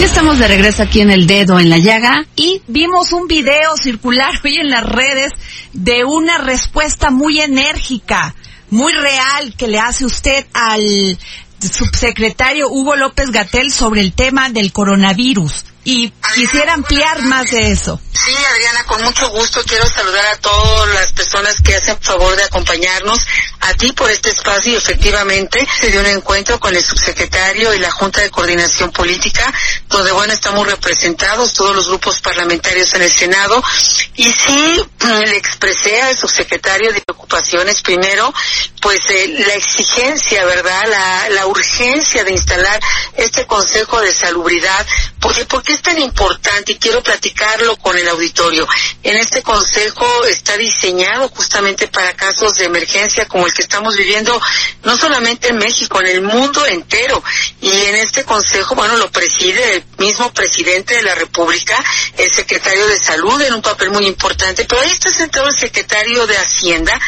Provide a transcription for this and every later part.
Ya estamos de regreso aquí en el dedo en la llaga y vimos un video circular hoy en las redes de una respuesta muy enérgica, muy real que le hace usted al subsecretario Hugo López Gatel sobre el tema del coronavirus y quisiera ampliar más de eso. Sí, Adriana, con mucho gusto. Quiero saludar a todas las personas que hacen favor de acompañarnos, a ti por este espacio y efectivamente se dio un encuentro con el subsecretario y la Junta de Coordinación Política, donde bueno, estamos representados todos los grupos parlamentarios en el Senado. Y sí le expresé al subsecretario de ocupaciones primero, pues eh, la exigencia, ¿verdad? La, la urgencia de instalar este Consejo de Salubridad, porque, porque es tan importante y quiero platicarlo con el auditorio. En este consejo está diseñado justamente para casos de emergencia como el que estamos viviendo, no solamente en México, en el mundo entero. Y en este consejo, bueno, lo preside el mismo presidente de la República, el secretario de Salud, en un papel muy importante, pero ahí está sentado el secretario de Hacienda,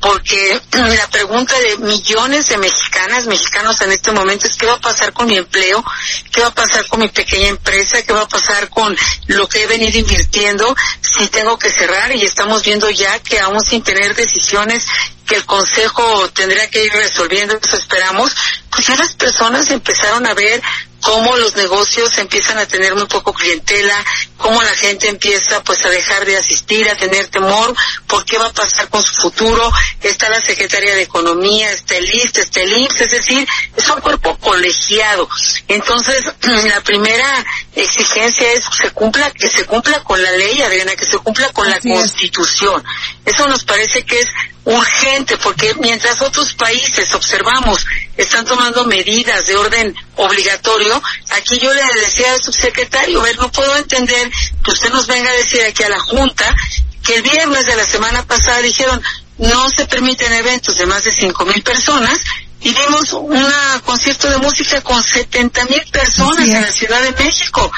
porque la pregunta de millones de mexicanas, mexicanos en este momento es qué va a pasar con mi empleo, qué va a pasar con mi pequeña empresa, qué va a pasar con lo que he venido invirtiendo, si tengo que cerrar y estamos viendo ya que aún sin tener decisiones que el Consejo tendría que ir resolviendo, eso esperamos, pues ya las personas empezaron a ver cómo los negocios empiezan a tener muy poco clientela, cómo la gente empieza pues a dejar de asistir, a tener temor, por qué va a pasar con su futuro, está la Secretaría de Economía, está el IST, está el IMSS, es decir, es un cuerpo colegiado. Entonces, la primera exigencia es que se cumpla, que se cumpla con la ley, Adriana, que se cumpla con la es. Constitución. Eso nos parece que es urgente, porque mientras otros países observamos están tomando medidas de orden obligatorio, aquí yo le decía al subsecretario, ver, no puedo entender que usted nos venga a decir aquí a la Junta que el viernes de la semana pasada dijeron no se permiten eventos de más de cinco mil personas y vimos un concierto de música con 70 mil personas en la Ciudad de México.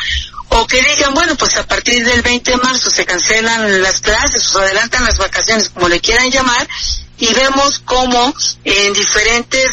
O que digan, bueno, pues a partir del 20 de marzo se cancelan las clases o se adelantan las vacaciones, como le quieran llamar, y vemos cómo en diferentes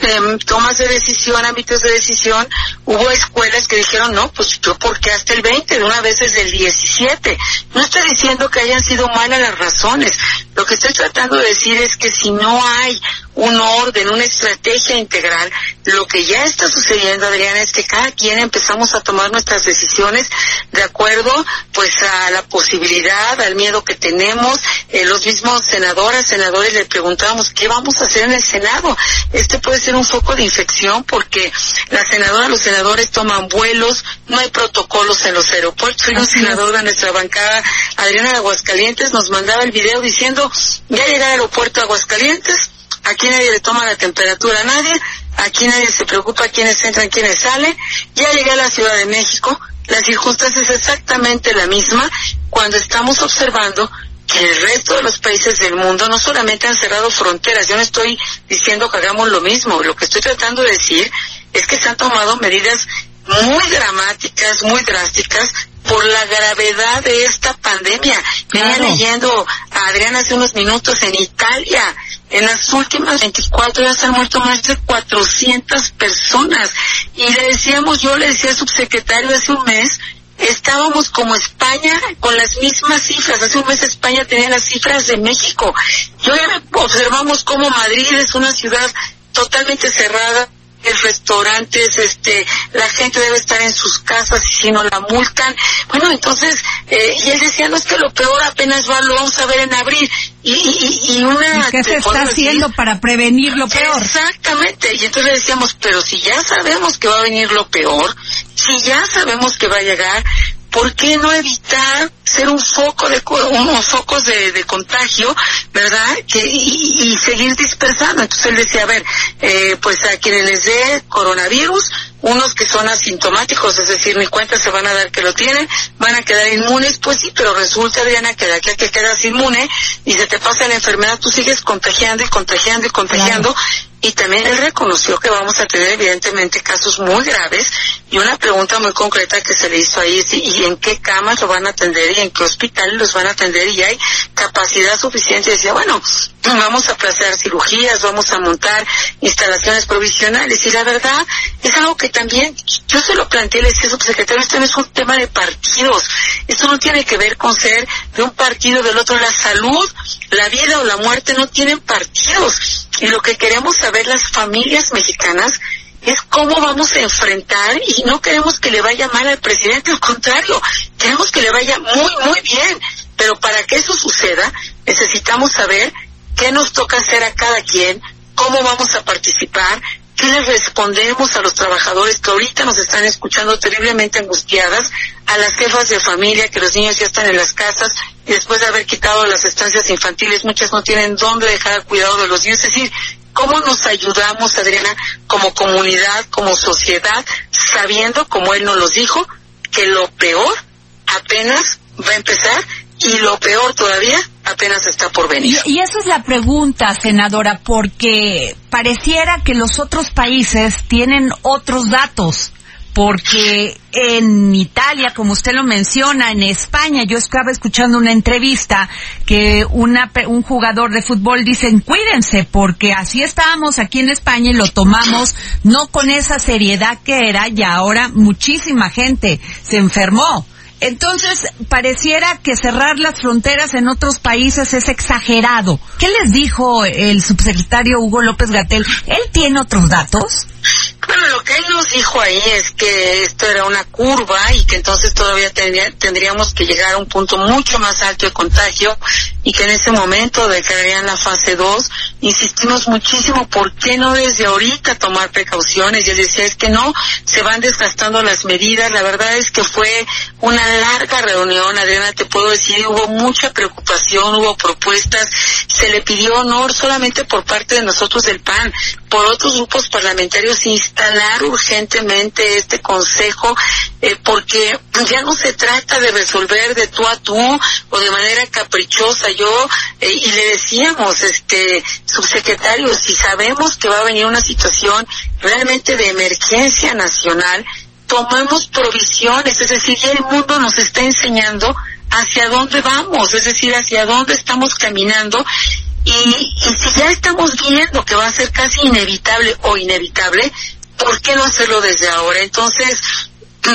em, tomas de decisión, ámbitos de decisión, hubo escuelas que dijeron, no, pues yo porque hasta el 20, de una vez desde el 17. No estoy diciendo que hayan sido malas las razones. Lo que estoy tratando de decir es que si no hay un orden, una estrategia integral, lo que ya está sucediendo, Adriana, es que cada quien empezamos a tomar nuestras decisiones de acuerdo, pues, a la posibilidad, al miedo que tenemos. Eh, los mismos senadoras, senadores le preguntábamos qué vamos a hacer en el Senado. Este puede ser un foco de infección porque la senadora, los senadores toman vuelos, no hay protocolos en los aeropuertos. Hoy un senador de nuestra bancada, Adriana de Aguascalientes, nos mandaba el video diciendo, ya llegué al aeropuerto de Aguascalientes, aquí nadie le toma la temperatura a nadie, aquí nadie se preocupa quiénes entran, quiénes salen, ya llegué a la Ciudad de México, la circunstancia es exactamente la misma cuando estamos observando que el resto de los países del mundo no solamente han cerrado fronteras, yo no estoy diciendo que hagamos lo mismo, lo que estoy tratando de decir es que se han tomado medidas muy dramáticas, muy drásticas por la gravedad de esta pandemia. Venía Claro. leyendo hace unos minutos en Italia. En las últimas 24 horas han muerto más de 400 personas. Y le decíamos, yo le decía al subsecretario hace un mes, estábamos como España con las mismas cifras. Hace un mes España tenía las cifras de México. Y hoy observamos cómo Madrid es una ciudad totalmente cerrada restaurantes, este, la gente debe estar en sus casas y si no la multan. Bueno, entonces, eh, y él decía, no es que lo peor apenas va, lo vamos a ver en abril. Y, y, y una... ¿Y qué se está decir, haciendo para prevenir lo peor? Exactamente, y entonces le decíamos, pero si ya sabemos que va a venir lo peor, si ya sabemos que va a llegar, ¿por qué no evitar ser un foco de unos focos de, contagio, verdad? Que, y, seguir dispersando. Entonces él decía, a ver, eh, pues a quienes les dé coronavirus, unos que son asintomáticos, es decir, ni cuenta se van a dar que lo tienen, van a quedar inmunes, pues sí, pero resulta, Adriana, que de aquí que quedas inmune y se te pasa la enfermedad, tú sigues contagiando y contagiando y contagiando, y también él reconoció que vamos a tener evidentemente casos muy graves. Y una pregunta muy concreta que se le hizo ahí es ¿y en qué camas lo van a atender y en qué hospitales los van a atender? Y hay capacidad suficiente. Decía, bueno, vamos a aplazar cirugías, vamos a montar instalaciones provisionales. Y la verdad es algo que también yo se lo planteé, le decía subsecretario, esto no es un tema de partidos, esto no tiene que ver con ser de un partido del otro, la salud, la vida o la muerte no tienen partidos y lo que queremos saber las familias mexicanas es cómo vamos a enfrentar y no queremos que le vaya mal al presidente, al contrario, queremos que le vaya muy, muy bien. Pero para que eso suceda, necesitamos saber qué nos toca hacer a cada quien, cómo vamos a participar, qué les respondemos a los trabajadores que ahorita nos están escuchando terriblemente angustiadas, a las jefas de familia, que los niños ya están en las casas y después de haber quitado las estancias infantiles, muchas no tienen dónde dejar el cuidado de los niños. Es decir, ¿cómo nos ayudamos, Adriana, como comunidad, como sociedad, sabiendo, como él nos lo dijo, que lo peor apenas va a empezar y lo peor todavía apenas está por venir. Y, esa es la pregunta, senadora, porque pareciera que los otros países tienen otros datos porque en Italia, como usted lo menciona, en España, yo estaba escuchando una entrevista que una, un jugador de fútbol dice, cuídense, porque así estábamos aquí en España y lo tomamos no con esa seriedad que era y ahora muchísima gente se enfermó. Entonces, pareciera que cerrar las fronteras en otros países es exagerado. ¿Qué les dijo el subsecretario Hugo López Gatel? ¿Él tiene otros datos? Bueno, lo que él nos dijo ahí es que esto era una curva y que entonces todavía tendríamos que llegar a un punto mucho más alto de contagio y que en ese momento declararían la fase 2. Insistimos muchísimo, ¿por qué no desde ahorita tomar precauciones? Y él decía, es que no, se van desgastando las medidas. La verdad es que fue una larga reunión, Adriana, te puedo decir, hubo mucha preocupación, hubo propuestas, se le pidió honor solamente por parte de nosotros del PAN, por otros grupos parlamentarios instalar urgentemente este consejo eh, porque ya no se trata de resolver de tú a tú o de manera caprichosa yo eh, y le decíamos este subsecretario si sabemos que va a venir una situación realmente de emergencia nacional tomemos provisiones es decir ya el mundo nos está enseñando hacia dónde vamos es decir hacia dónde estamos caminando y, y si ya estamos viendo que va a ser casi inevitable o inevitable, ¿por qué no hacerlo desde ahora? Entonces,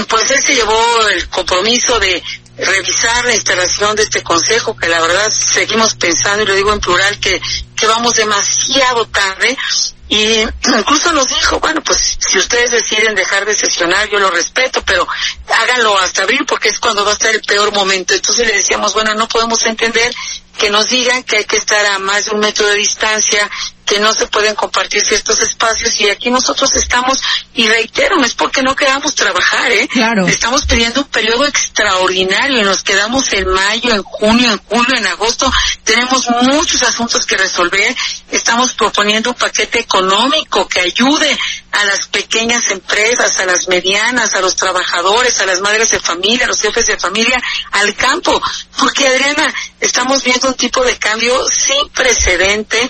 pues él se llevó el compromiso de revisar la instalación de este consejo, que la verdad seguimos pensando, y lo digo en plural, que, que vamos demasiado tarde, y incluso nos dijo, bueno, pues si ustedes deciden dejar de sesionar, yo lo respeto, pero háganlo hasta abril porque es cuando va a estar el peor momento. Entonces le decíamos, bueno, no podemos entender que nos digan que hay que estar a más de un metro de distancia, que no se pueden compartir ciertos espacios y aquí nosotros estamos, y reitero, no es porque no queramos trabajar, ¿eh? Claro. Estamos pidiendo un periodo extraordinario y nos quedamos en mayo, en junio, en julio, en agosto. Tenemos muchos asuntos que resolver. Estamos proponiendo un paquete económico que ayude a las pequeñas empresas, a las medianas, a los trabajadores, a las madres de familia, a los jefes de familia, al campo. Porque Adriana, estamos viendo un tipo de cambio sin precedente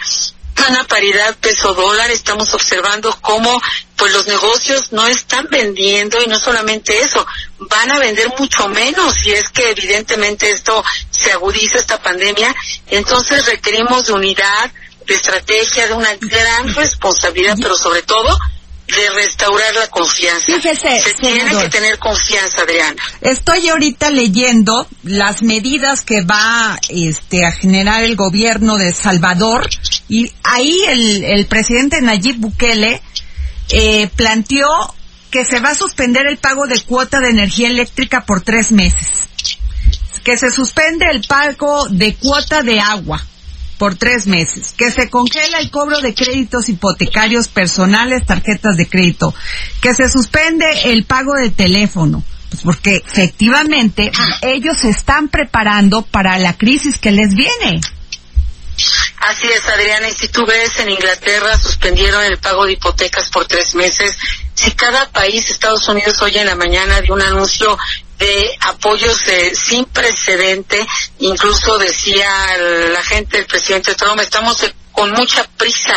una paridad peso dólar, estamos observando cómo pues los negocios no están vendiendo y no solamente eso, van a vender mucho menos y es que evidentemente esto se agudiza esta pandemia, entonces requerimos de unidad, de estrategia, de una gran responsabilidad, pero sobre todo de restaurar la confianza. Fíjese, Se tiene que tener confianza, Adriana. Estoy ahorita leyendo las medidas que va este, a generar el gobierno de Salvador y ahí el, el presidente Nayib Bukele eh, planteó que se va a suspender el pago de cuota de energía eléctrica por tres meses, que se suspende el pago de cuota de agua, por tres meses, que se congela el cobro de créditos hipotecarios personales, tarjetas de crédito, que se suspende el pago de teléfono, Pues porque efectivamente ellos se están preparando para la crisis que les viene. Así es, Adriana, y si tú ves en Inglaterra suspendieron el pago de hipotecas por tres meses. Si cada país, Estados Unidos, hoy en la mañana dio un anuncio de apoyos sin precedente, incluso decía la gente del presidente Trump, estamos con mucha prisa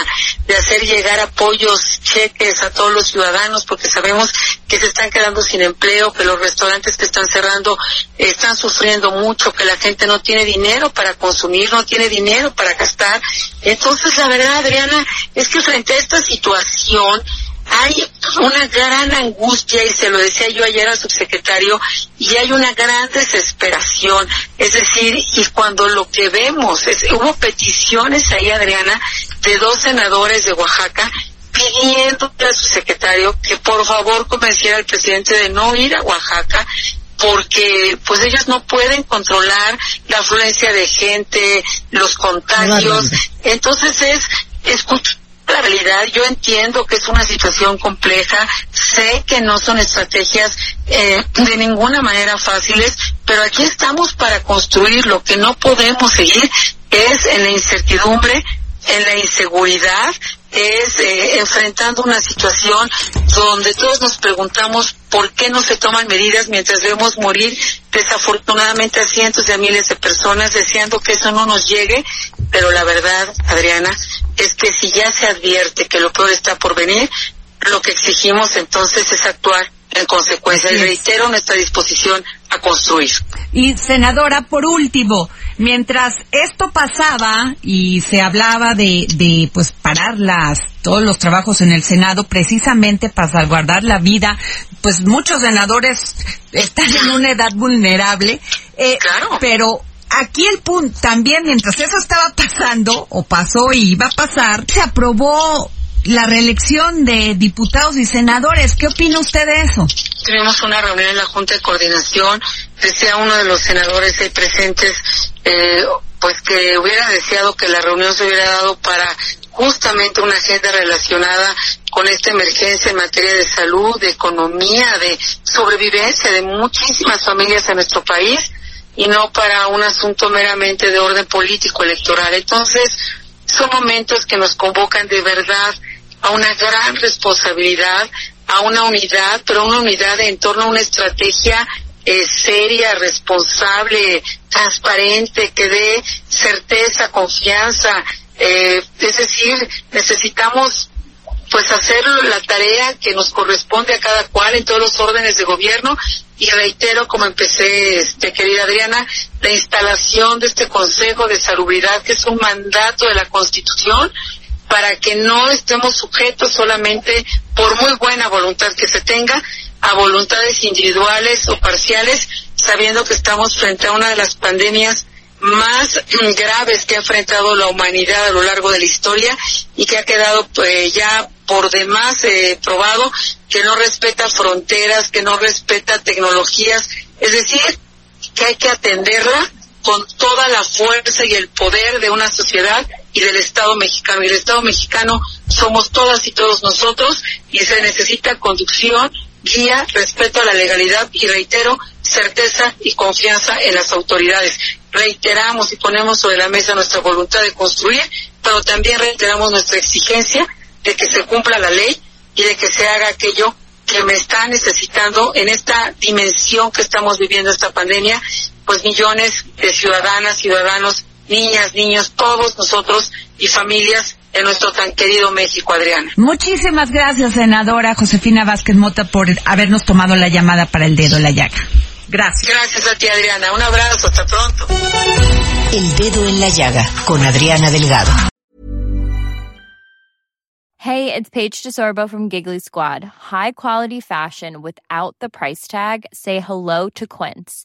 de hacer llegar apoyos, cheques a todos los ciudadanos, porque sabemos que se están quedando sin empleo, que los restaurantes que están cerrando están sufriendo mucho, que la gente no tiene dinero para consumir, no tiene dinero para gastar. Entonces, la verdad, Adriana, es que frente a esta situación, hay una gran angustia, y se lo decía yo ayer al subsecretario, y hay una gran desesperación. Es decir, y cuando lo que vemos es, hubo peticiones ahí, Adriana, de dos senadores de Oaxaca pidiendo al subsecretario que por favor convenciera al presidente de no ir a Oaxaca porque pues ellos no pueden controlar la afluencia de gente, los contagios. Entonces es escuchar la realidad, yo entiendo que es una situación compleja, sé que no son estrategias eh, de ninguna manera fáciles, pero aquí estamos para construir. Lo que no podemos seguir es en la incertidumbre, en la inseguridad, es eh, enfrentando una situación donde todos nos preguntamos por qué no se toman medidas mientras vemos morir desafortunadamente a cientos de miles de personas deseando que eso no nos llegue, pero la verdad, Adriana, es que si ya se advierte que lo peor está por venir, lo que exigimos entonces es actuar en consecuencia. Y reitero nuestra disposición a construir. Y senadora, por último, mientras esto pasaba y se hablaba de, de pues parar las todos los trabajos en el Senado precisamente para salvaguardar la vida, pues muchos senadores están en una edad vulnerable, eh, claro. pero aquí el punto también mientras eso estaba pasando o pasó y iba a pasar, se aprobó la reelección de diputados y senadores. ¿Qué opina usted de eso? Tuvimos una reunión en la Junta de Coordinación. Decía uno de los senadores ahí presentes, eh, pues que hubiera deseado que la reunión se hubiera dado para justamente una agenda relacionada con esta emergencia en materia de salud, de economía, de sobrevivencia de muchísimas familias en nuestro país y no para un asunto meramente de orden político electoral. Entonces, son momentos que nos convocan de verdad a una gran responsabilidad, a una unidad, pero una unidad en torno a una estrategia eh, seria, responsable, transparente, que dé certeza, confianza. Eh, es decir, necesitamos pues hacer la tarea que nos corresponde a cada cual en todos los órdenes de gobierno y reitero como empecé este querida Adriana la instalación de este Consejo de Salubridad que es un mandato de la Constitución para que no estemos sujetos solamente por muy buena voluntad que se tenga a voluntades individuales o parciales, sabiendo que estamos frente a una de las pandemias más graves que ha enfrentado la humanidad a lo largo de la historia y que ha quedado pues, ya por demás eh, probado que no respeta fronteras, que no respeta tecnologías, es decir, que hay que atenderla con toda la fuerza y el poder de una sociedad y del Estado mexicano. Y el Estado mexicano somos todas y todos nosotros y se necesita conducción, guía, respeto a la legalidad y reitero, certeza y confianza en las autoridades. Reiteramos y ponemos sobre la mesa nuestra voluntad de construir, pero también reiteramos nuestra exigencia de que se cumpla la ley y de que se haga aquello que me está necesitando en esta dimensión que estamos viviendo esta pandemia, pues millones de ciudadanas, ciudadanos niñas, niños, todos nosotros y familias en nuestro tan querido México, Adriana. Muchísimas gracias, senadora Josefina Vázquez Mota, por habernos tomado la llamada para el dedo en la llaga. Gracias. Gracias a ti, Adriana. Un abrazo. Hasta pronto. El dedo en la llaga con Adriana Delgado. Hey, it's Paige DeSorbo from Giggly Squad. High quality fashion without the price tag. Say hello to Quince.